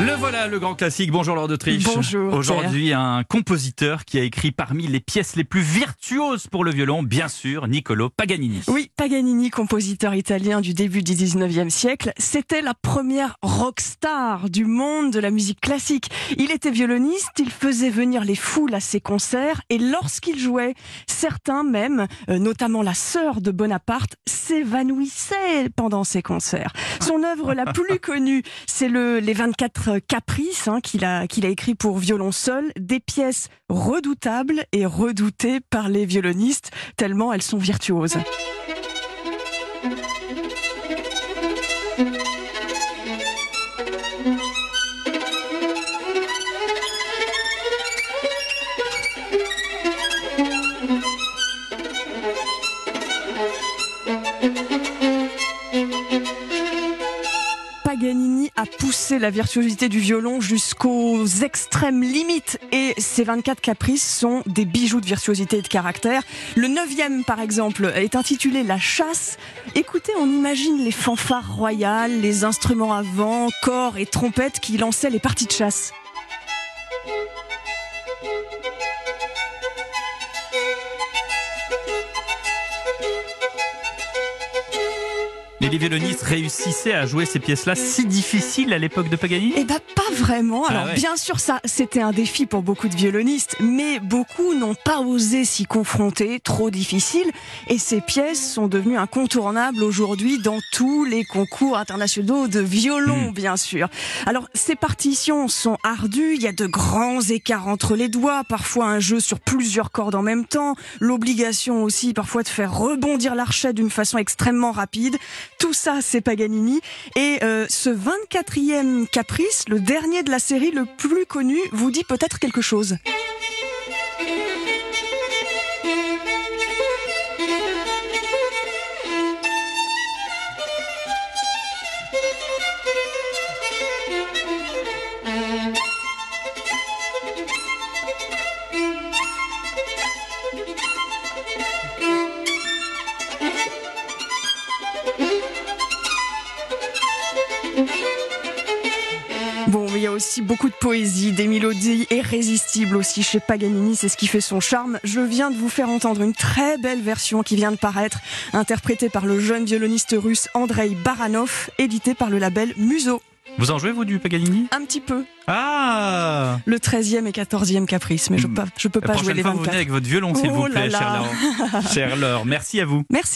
Le voilà, le grand classique. Bonjour Lord d'Autriche. Bonjour, Aujourd'hui, un compositeur qui a écrit parmi les pièces les plus virtuoses pour le violon, bien sûr, Niccolo Paganini. Oui, Paganini, compositeur italien du début du 19e siècle, c'était la première rockstar du monde de la musique classique. Il était violoniste, il faisait venir les foules à ses concerts et lorsqu'il jouait, certains même, euh, notamment la sœur de Bonaparte, s'évanouissaient pendant ses concerts. Son œuvre la plus connue, c'est le, les 24 caprices hein, qu'il a, qu'il a écrit pour violon seul, des pièces redoutables et redoutées par les violonistes, tellement elles sont virtuoses. A poussé la virtuosité du violon jusqu'aux extrêmes limites et ces 24 caprices sont des bijoux de virtuosité et de caractère. Le neuvième, par exemple, est intitulé La chasse. Écoutez, on imagine les fanfares royales, les instruments à vent, corps et trompettes qui lançaient les parties de chasse. Mais les violonistes réussissaient à jouer ces pièces-là si difficiles à l'époque de Paganini? Eh ben pas vraiment. Alors Ah ouais. bien sûr ça c'était un défi pour beaucoup de violonistes, mais beaucoup n'ont pas osé s'y confronter, trop difficile. Et ces pièces sont devenues incontournables aujourd'hui dans tous les concours internationaux de violon, bien sûr. Alors ces partitions sont ardues, il y a de grands écarts entre les doigts, parfois un jeu sur plusieurs cordes en même temps, l'obligation aussi parfois de faire rebondir l'archet d'une façon extrêmement rapide. Tout ça, c'est Paganini. Et euh, ce 24e caprice, le dernier de la série, le plus connu, vous dit peut-être quelque chose. Bon, il y a aussi beaucoup de poésie, des mélodies irrésistibles aussi chez Paganini, c'est ce qui fait son charme. Je viens de vous faire entendre une très belle version qui vient de paraître, interprétée par le jeune violoniste russe Andrei Baranov, édité par le label Muso. Vous en jouez, vous, du Paganini? Un petit peu. Ah Le 13e et 14e caprice, mais je peux, pas- je peux La pas jouer les fois, vous venez 24. avec votre violon, s'il Oh vous là plaît, là. cher Laurent. Cher Laure. Merci à vous. Merci.